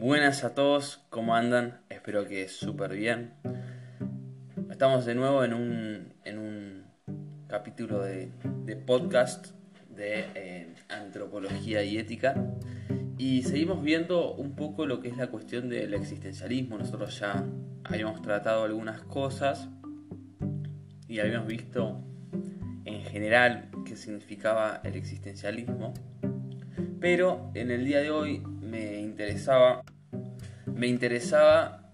Buenas a todos, ¿cómo andan? Espero que súper bien. Estamos de nuevo en un, en un capítulo de, podcast de eh, antropología y ética. Y seguimos viendo un poco lo que es la cuestión del existencialismo. Nosotros ya habíamos tratado algunas cosas y habíamos visto en general qué significaba el existencialismo. Pero en el día de hoy me interesaba, me interesaba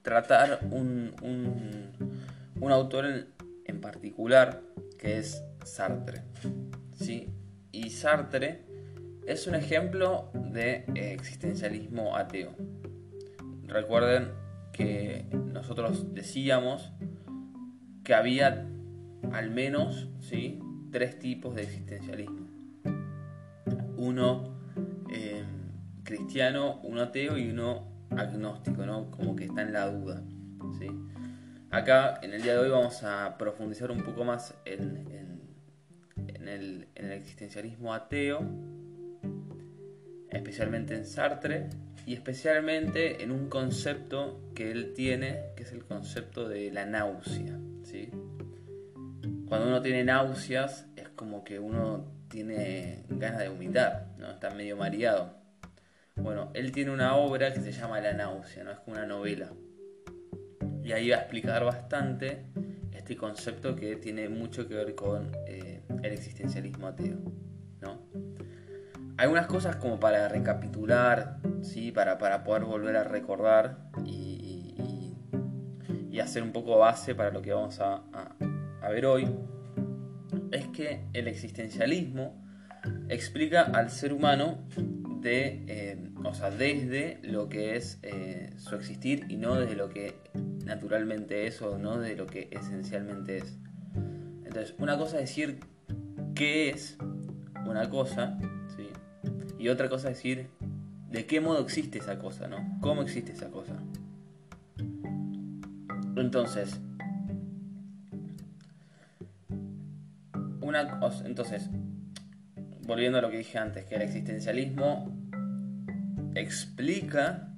tratar un, un, autor en, particular que es Sartre. ¿sí? Y Sartre es un ejemplo de existencialismo ateo. Recuerden que nosotros decíamos que había al menos ¿sí? tres tipos de existencialismo. Uno eh, cristiano, uno ateo y uno agnóstico, ¿no? como que está en la duda. ¿sí? Acá en el día de hoy vamos a profundizar un poco más en, el, en el existencialismo ateo, especialmente en Sartre y especialmente en un concepto que él tiene, que es el concepto de la náusea. ¿sí? Cuando uno tiene náuseas es como que uno tiene ganas de vomitar, ¿no? está medio mareado. Él tiene una obra que se llama La náusea, ¿no? es como una novela. Y ahí va a explicar bastante este concepto que tiene mucho que ver con eh, el existencialismo ateo. ¿no? Algunas cosas como para recapitular, ¿sí? para, para poder volver a recordar y, hacer un poco base para lo que vamos a a ver hoy es que el existencialismo explica al ser humano de, eh, o sea, desde lo que es eh, su existir y no desde lo que naturalmente es o no de lo que esencialmente es. Entonces, una cosa es decir qué es una cosa, ¿sí? y otra cosa es decir de qué modo existe esa cosa, ¿no? ¿Cómo existe esa cosa? Entonces, entonces, volviendo a lo que dije antes, que el existencialismo explica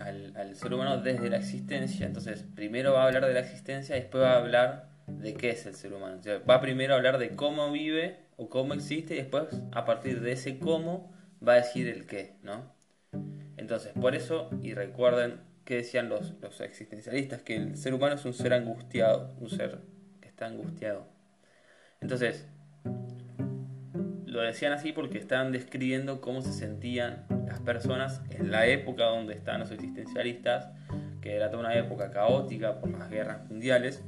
al, ser humano desde la existencia. Entonces, primero va a hablar de la existencia después va a hablar de qué es el ser humano. va primero a hablar de cómo vive o cómo existe y después, a partir de ese cómo, va a decir el qué, ¿no? Entonces, por eso, y recuerden que decían los, los existencialistas, que el ser humano es un ser angustiado, un ser que está angustiado. Entonces, lo decían así porque estaban describiendo cómo se sentían las personas en la época donde estaban los existencialistas, que era toda una época caótica por las guerras mundiales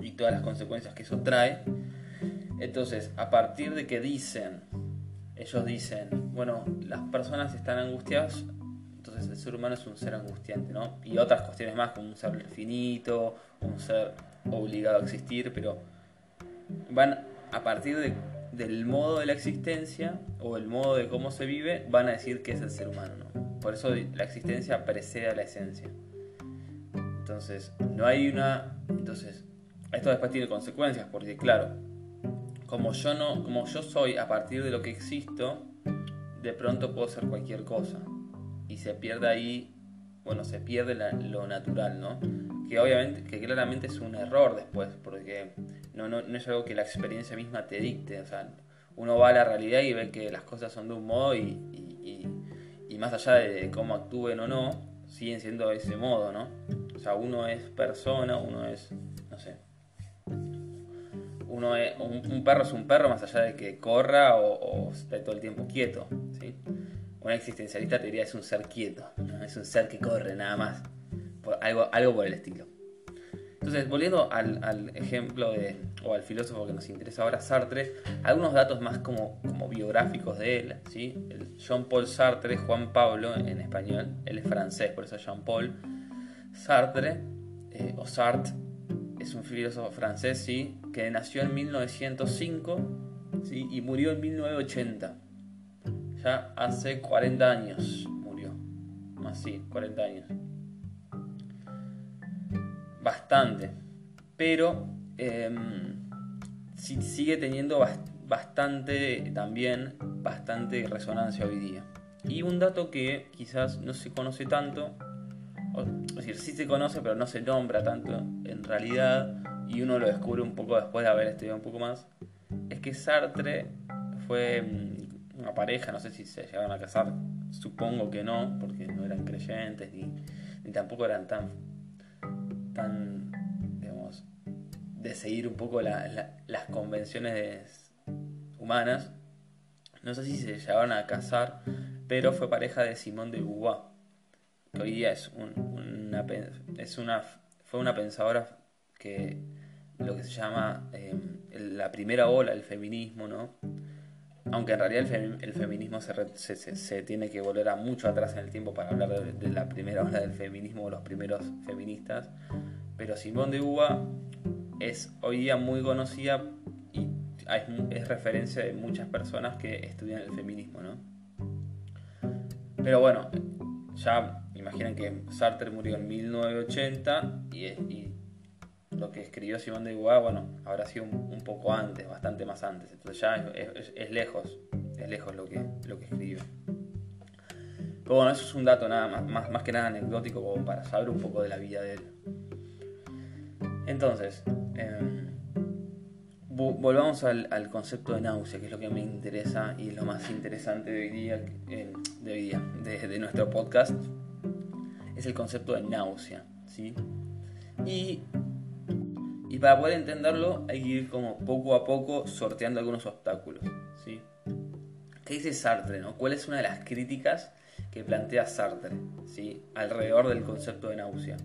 y todas las consecuencias que eso trae. Entonces, a partir de que dicen, ellos dicen, bueno, las personas están angustiadas, entonces el ser humano es un ser angustiante, ¿no? Y otras cuestiones más, como un ser finito, un ser obligado a existir, pero van a partir del modo de la existencia o el modo de cómo se vive, van a decir que es el ser humano. ¿no? Por eso la existencia precede a la esencia. Entonces, no hay una... Entonces, esto después tiene consecuencias, porque claro, como yo, no, como yo soy a partir de lo que existo, de pronto puedo ser cualquier cosa. Y se pierde ahí, bueno, se pierde lo natural, ¿no? Que obviamente, que claramente es un error después, porque no, no, no, es algo que la experiencia misma te dicte, o sea, uno va a la realidad y ve que las cosas son de un modo y, y, más allá de cómo actúen o no, siguen siendo de ese modo, ¿no? O sea, uno es persona, uno es, no sé, uno es, un, perro es un perro más allá de que corra o, o esté todo el tiempo quieto, ¿sí? Un existencialista te diría es un ser quieto, es un ser que corre nada más algo, algo por el estilo. Entonces, volviendo al, ejemplo de, o al filósofo que nos interesa ahora, Sartre, algunos datos más como, como biográficos de él. ¿sí? El Jean-Paul Sartre, Juan Pablo en español, él es francés, por eso Jean-Paul. Sartre, eh, o Sartre, es un filósofo francés ¿sí? que nació en 1905 ¿sí? y murió en 1980. Ya hace 40 años murió. Más sí, 40 años bastante, pero em, sigue teniendo bastante también bastante resonancia hoy día. Y un dato que quizás no se conoce tanto, es decir, sí se conoce, pero no se nombra tanto en realidad, y uno lo descubre un poco después de haber estudiado un poco más, es que Sartre fue mm, una pareja, no sé si se llegaron a casar, supongo que no, porque no eran creyentes, ni, ni tampoco eran tan, tan, digamos, de seguir un poco las convenciones humanas. No sé si se llegaron a casar, pero fue pareja de Simón de Beauvoir, que hoy día es, una, es una, fue una pensadora que lo que se llama em, la primera ola del feminismo, ¿no? Aunque en realidad el, feminismo se, se, tiene que volver a mucho atrás en el tiempo para hablar de, la primera ola del feminismo o los primeros feministas. Pero Simón de Beauvoir es hoy día muy conocida y es, referencia de muchas personas que estudian el feminismo, ¿no? Pero bueno, ya imaginen que Sartre murió en 1980 y, lo que escribió Simón de Beauvoir, bueno, habrá sido un, poco antes, bastante más antes. Entonces ya es, lejos, es lejos lo que, lo que escribe. Pero bueno, eso es un dato nada más, más, que nada anecdótico como para saber un poco de la vida de él. Entonces, em, volvamos al, concepto de náusea, que es lo que me interesa y es lo más interesante de hoy día, eh, de, hoy día de, nuestro podcast, es el concepto de náusea. ¿sí? Y, y, para poder entenderlo hay que ir como poco a poco sorteando algunos obstáculos. ¿sí? ¿Qué dice Sartre? ¿Cuál es una de las críticas que plantea Sartre alrededor del concepto de náusea?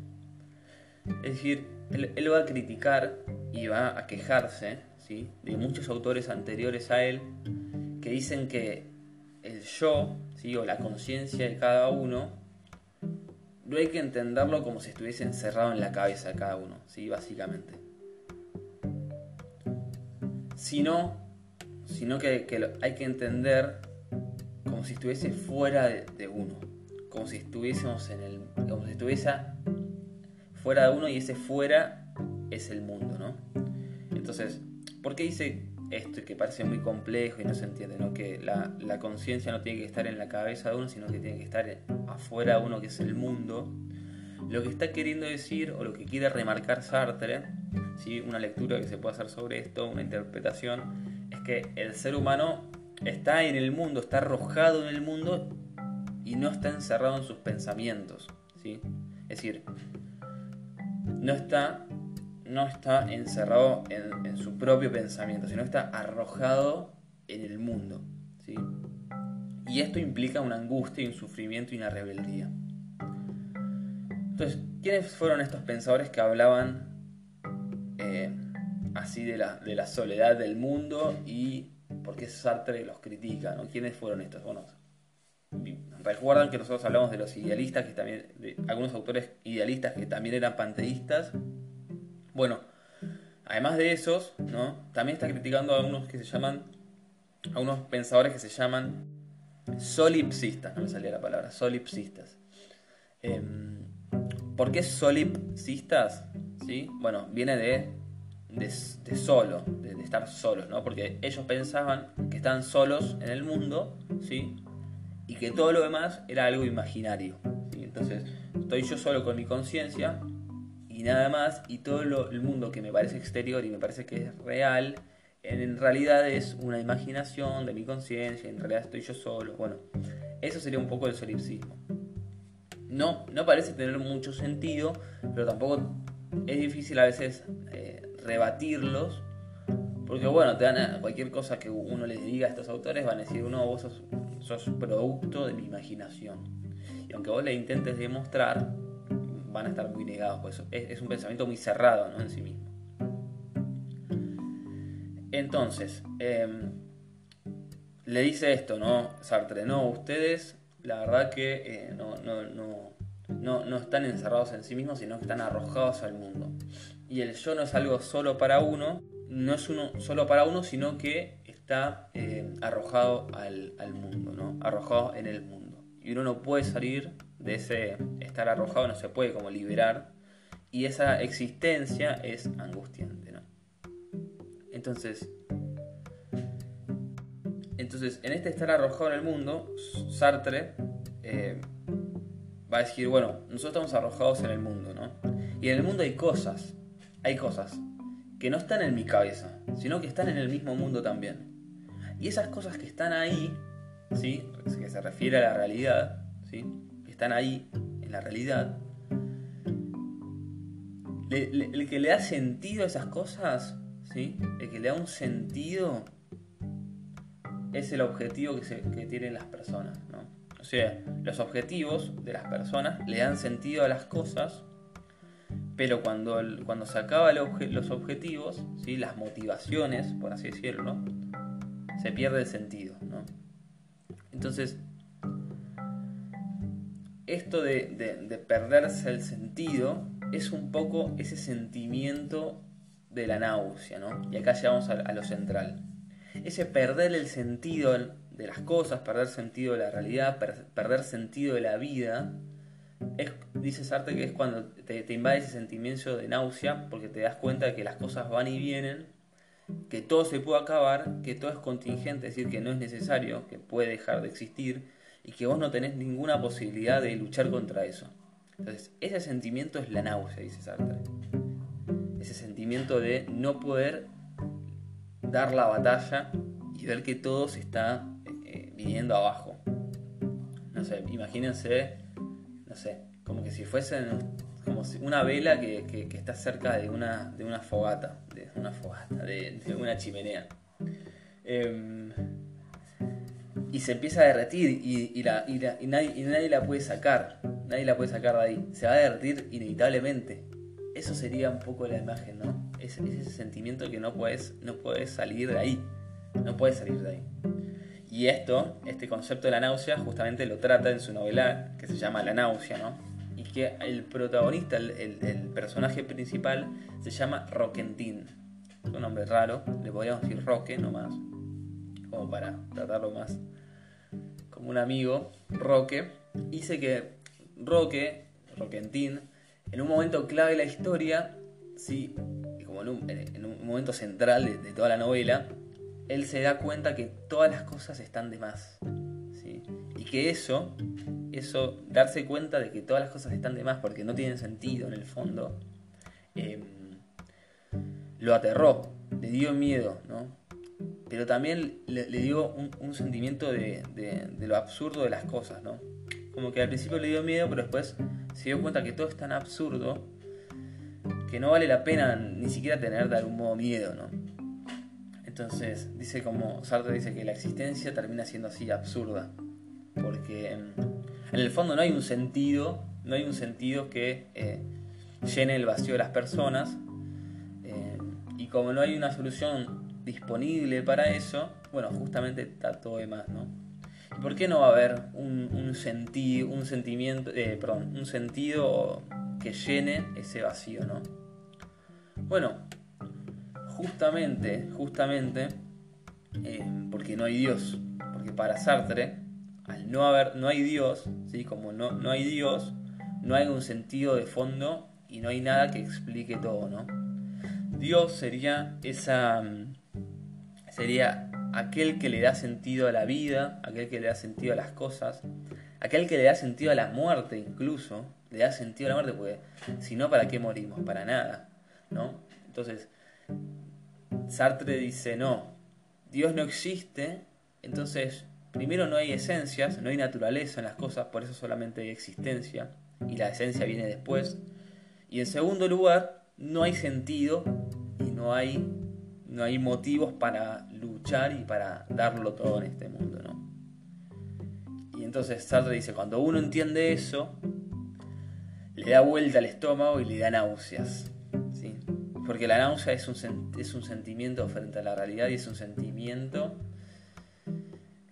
Es decir, él va a criticar y va a quejarse de muchos autores anteriores a él que dicen que el yo o la conciencia de cada uno no hay que entenderlo como si estuviese encerrado en la cabeza de cada uno, ¿sí? básicamente. Sino, sino que, hay que entender como si estuviese fuera de, uno, como si estuviésemos en el. como si estuviese fuera de uno y ese fuera es el mundo, ¿no? Entonces, ¿Por qué dice esto que parece muy complejo y no se entiende? ¿no? Que la, conciencia no tiene que estar en la cabeza de uno, sino que tiene que estar afuera de uno, que es el mundo. Lo que está queriendo decir, o lo que quiere remarcar Sartre, ¿sí? una lectura que se puede hacer sobre esto, una interpretación, es que el ser humano está en el mundo, está arrojado en el mundo y no está encerrado en sus pensamientos. ¿sí? Es decir, no está no está encerrado en, su propio pensamiento, sino está arrojado en el mundo. ¿sí? Y esto implica una angustia y un sufrimiento y una rebeldía. Entonces, ¿quiénes fueron estos pensadores que hablaban eh, así de la, de la, soledad del mundo y por qué Sartre los critica? ¿no? ¿Quiénes fueron estos? Bueno, recuerdan que nosotros hablamos de los idealistas, que también, de algunos autores idealistas que también eran panteístas, bueno, además de esos, ¿no? También está criticando a unos que se llaman, a unos pensadores que se llaman solipsistas, no me salía la palabra, solipsistas. Em, ¿Por qué solipsistas? ¿Sí? Bueno, viene de, de, solo, de, estar solos, ¿no? Porque ellos pensaban que estaban solos en el mundo, ¿sí? Y que todo lo demás era algo imaginario. Entonces, estoy yo solo con mi conciencia y nada más, y todo el mundo que me parece exterior y me parece que es real, en, realidad es una imaginación de mi conciencia, en realidad estoy yo solo. Bueno, eso sería un poco el solipsismo. No, no parece tener mucho sentido, pero tampoco es difícil a veces eh, rebatirlos, porque bueno, te dan cualquier cosa que uno les diga a estos autores, van a decir, uno, vos sos, producto de mi imaginación. Y aunque vos le intentes demostrar, van a estar muy negados, pues es, un pensamiento muy cerrado ¿no? en sí mismo. Entonces, em, le dice esto, ¿no? Sartre, no, ustedes la verdad que eh, no, no, no, no, están encerrados en sí mismos, sino que están arrojados al mundo. Y el yo no es algo solo para uno, no es uno solo para uno, sino que está eh, arrojado al, al mundo, ¿no? Arrojado en el mundo. Y uno no puede salir de ese estar arrojado, no se puede como liberar. Y esa existencia es angustiante, ¿no? Entonces, Entonces, en este estar arrojado en el mundo, Sartre eh, va a decir, bueno, nosotros estamos arrojados en el mundo, ¿no? Y en el mundo hay cosas, hay cosas que no están en mi cabeza, sino que están en el mismo mundo también. Y esas cosas que están ahí, ¿sí? Que se refiere a la realidad, ¿sí? Que están ahí, en la realidad. el que le da sentido a esas cosas, ¿sí? El que le da un sentido es el objetivo que, que tienen las personas, ¿no? O sea, los objetivos de las personas le dan sentido a las cosas, pero cuando, cuando se acaban los objetivos, ¿sí? las motivaciones, por así decirlo, se pierde el sentido. Entonces, esto de, perderse el sentido es un poco ese sentimiento de la náusea, ¿no? Y acá llegamos a, a lo central. Ese perder el sentido de las cosas, perder sentido de la realidad, perder sentido de la vida, es, dice Sartre que es cuando te, invade ese sentimiento de náusea porque te das cuenta de que las cosas van y vienen, que todo se puede acabar, que todo es contingente, es decir, que no es necesario, que puede dejar de existir y que vos no tenés ninguna posibilidad de luchar contra eso. Entonces, ese sentimiento es la náusea, dice Sartre. Ese sentimiento de no poder dar la batalla y ver que todo se está viniendo abajo. No sé, imagínense, no sé, como que si fuesen como una vela que, está cerca de una, de una fogata, de una fogata, de, una chimenea. Em, y se empieza a derretir y, la, y, nadie, la puede sacar, nadie la puede sacar de ahí. Se va a derretir inevitablemente. Eso sería un poco la imagen, ¿no? Es, ese sentimiento que no puedes, no puedes salir de ahí. No puedes salir de ahí. Y esto, este concepto de la náusea, justamente lo trata en su novela que se llama La náusea, ¿no? Y que el protagonista, el, personaje principal, se llama Roquentín. Es un nombre raro, le podríamos decir Roque nomás, como para tratarlo más como un amigo, Roque. Dice que Roque, Roquentín, en un momento clave de la historia, sí, como en un, momento central de toda la novela, él se da cuenta que todas las cosas están de más. ¿sí? Y que eso, eso, darse cuenta de que todas las cosas están de más porque no tienen sentido en el fondo, em, lo aterró, le dio miedo, ¿no? Pero también le, dio un, sentimiento de, lo absurdo de las cosas, ¿no? Como que al principio le dio miedo, pero después se dio cuenta que todo es tan absurdo que no vale la pena ni siquiera tener de algún modo miedo, ¿no? Entonces, dice como Sartre dice que la existencia termina siendo así absurda. Porque en, el fondo no hay un sentido, no hay un sentido que eh, llene el vacío de las personas. Eh, y como no hay una solución disponible para eso, bueno, justamente está todo de más, ¿no? ¿Y por qué no va a haber un, sentido, un sentimiento, eh, perdón, un sentido que llene ese vacío, ¿no? Bueno, justamente, justamente, eh, porque no hay Dios. Porque para Sartre, al no haber, no hay Dios, ¿sí? como no, no hay Dios, no hay un sentido de fondo y no hay nada que explique todo, ¿no? Dios sería esa sería aquel que le da sentido a la vida, aquel que le da sentido a las cosas, aquel que le da sentido a la muerte incluso, le da sentido a la muerte porque si no, ¿para qué morimos? Para nada, ¿no? Entonces, Sartre dice, no, Dios no existe, entonces primero no hay esencias, no hay naturaleza en las cosas, por eso solamente hay existencia, y la esencia viene después. Y en segundo lugar, no hay sentido y no hay, no hay motivos para luchar y para darlo todo en este mundo, ¿no? Y entonces Sartre dice, cuando uno entiende eso, le da vuelta al estómago y le da náuseas. Porque la náusea es un, es un sentimiento frente a la realidad y es un sentimiento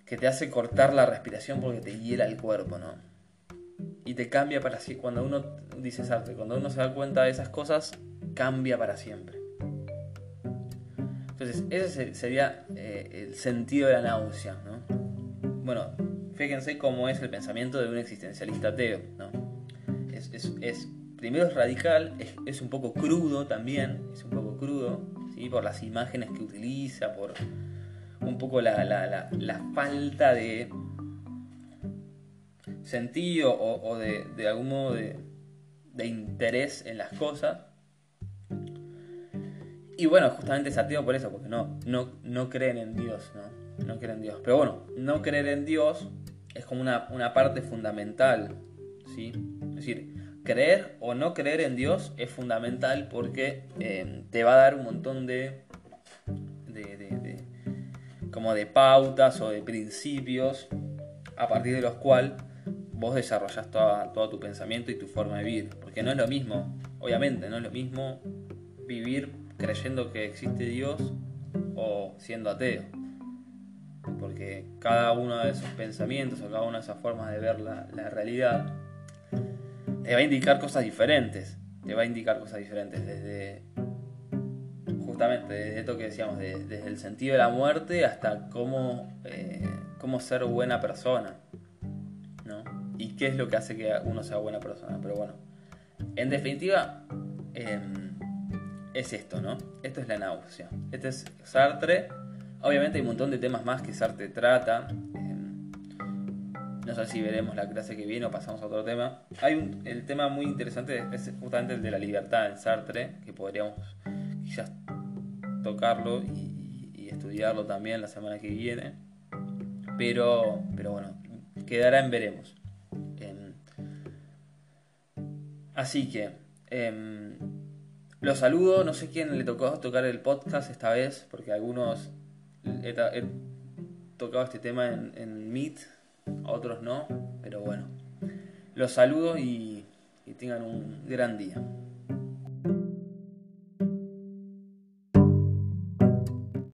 que te hace cortar la respiración porque te hiela el cuerpo, ¿no? Y te cambia para siempre. Cuando uno, dice Sartre, cuando uno se da cuenta de esas cosas, cambia para siempre. Entonces, ese sería eh, el sentido de la náusea, ¿no? Bueno, fíjense cómo es el pensamiento de un existencialista ateo, ¿no? Es primero es radical, es, un poco crudo también, es un poco crudo, ¿sí? por las imágenes que utiliza, por, un poco la, la, la, falta de sentido o, de, de, algún modo de, de, interés en las cosas. Y bueno, justamente es ateo por eso, porque no, no, no creen en Dios, ¿no? No creen en Dios. Pero bueno, no creer en Dios es como una, una parte fundamental, ¿sí? Es decir, creer o no creer en Dios es fundamental porque eh, te va a dar un montón de, de, como de pautas o de principios a partir de los cuales vos desarrollás toda, todo tu pensamiento y tu forma de vivir. Porque no es lo mismo, obviamente, no es lo mismo vivir creyendo que existe Dios o siendo ateo. Porque cada uno de esos pensamientos o cada una de esas formas de ver la, la realidad te va a indicar cosas diferentes. Te va a indicar cosas diferentes desde justamente desde esto que decíamos, desde el sentido de la muerte hasta cómo, eh, cómo ser buena persona. ¿no? Y qué es lo que hace que uno sea buena persona. Pero bueno, en definitiva, em, es esto, ¿no? Esto es la náusea. Este es Sartre. Obviamente hay un montón de temas más que Sartre trata. No sé si veremos la clase que viene o pasamos a otro tema. Hay un, el tema muy interesante, es justamente el de la libertad en Sartre, que podríamos quizás tocarlo y, estudiarlo también la semana que viene. Pero, pero bueno, quedará en veremos. Em, así que, em, los saludo. No sé quién le tocó tocar el podcast esta vez, porque algunos he, tocado este tema en, en Meet otros no, pero bueno. Los saludo y, y tengan un gran día.